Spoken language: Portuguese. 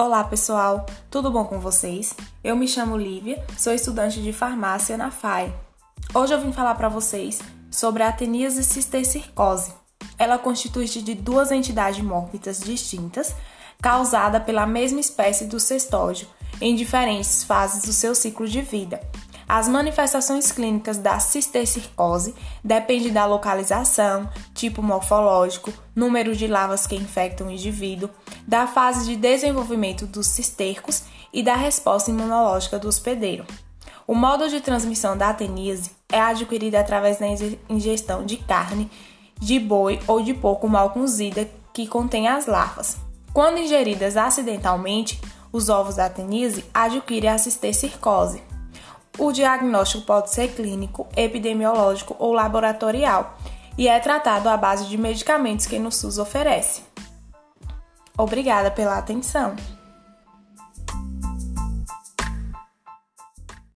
Olá pessoal, tudo bom com vocês? Eu me chamo Lívia, sou estudante de farmácia na FAI. Hoje eu vim falar para vocês sobre a ateníase cistercircose. Ela constitui-se de duas entidades mórbidas distintas, causada pela mesma espécie do cestódio, em diferentes fases do seu ciclo de vida. As manifestações clínicas da cistercircose dependem da localização, tipo morfológico, número de larvas que infectam o indivíduo, da fase de desenvolvimento dos cistercos e da resposta imunológica do hospedeiro. O modo de transmissão da ateníase é adquirido através da ingestão de carne de boi ou de porco mal cozida que contém as larvas. Quando ingeridas acidentalmente, os ovos da ateníase adquirem a cistercircose. O diagnóstico pode ser clínico, epidemiológico ou laboratorial e é tratado à base de medicamentos que o SUS oferece. Obrigada pela atenção.